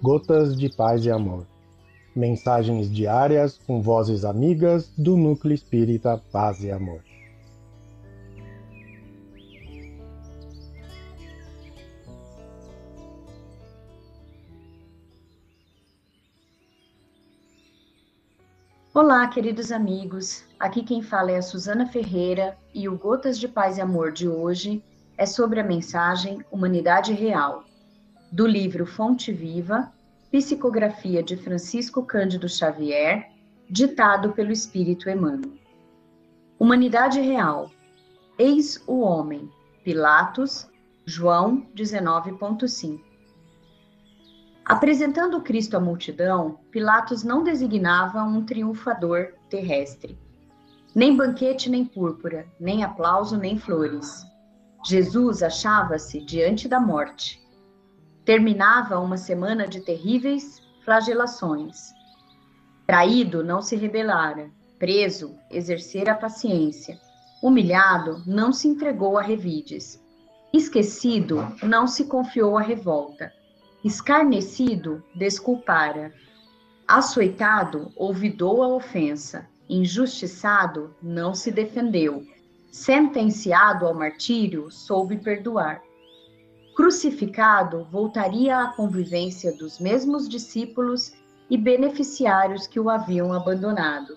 Gotas de Paz e Amor. Mensagens diárias com vozes amigas do Núcleo Espírita Paz e Amor. Olá, queridos amigos. Aqui quem fala é a Suzana Ferreira e o Gotas de Paz e Amor de hoje é sobre a mensagem Humanidade Real, do livro Fonte Viva, psicografia de Francisco Cândido Xavier, ditado pelo Espírito Emmanuel. Humanidade Real. Eis o homem. Pilatos, João 19.5. Apresentando Cristo à multidão, Pilatos não designava um triunfador terrestre. Nem banquete, nem púrpura, nem aplauso, nem flores Jesus achava-se diante da morte. Terminava uma semana de terríveis flagelações. Traído, não se rebelara. Preso, exercera a paciência. Humilhado, não se entregou a revides. Esquecido, não se confiou à revolta. Escarnecido, desculpara. Açoitado, olvidou a ofensa. Injustiçado, não se defendeu sentenciado ao martírio, soube perdoar. Crucificado, voltaria à convivência dos mesmos discípulos e beneficiários que o haviam abandonado,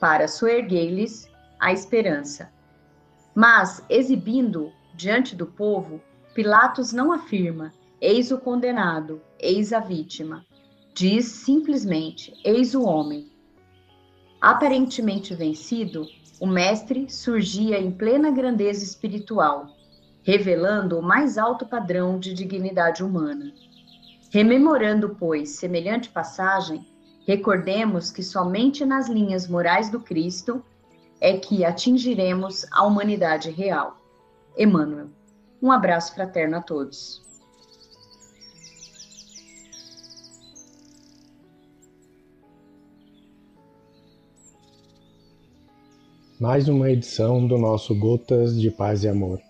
para soerguer-lhes a esperança. Mas, exibindo diante do povo, Pilatos não afirma: eis o condenado, eis a vítima. Diz simplesmente: eis o homem. Aparentemente vencido, o Mestre surgia em plena grandeza espiritual, revelando o mais alto padrão de dignidade humana. Rememorando, pois, semelhante passagem, recordemos que somente nas linhas morais do Cristo é que atingiremos a humanidade real. Emmanuel. Um abraço fraterno a todos. mais uma edição do nosso Gotas de Paz e Amor.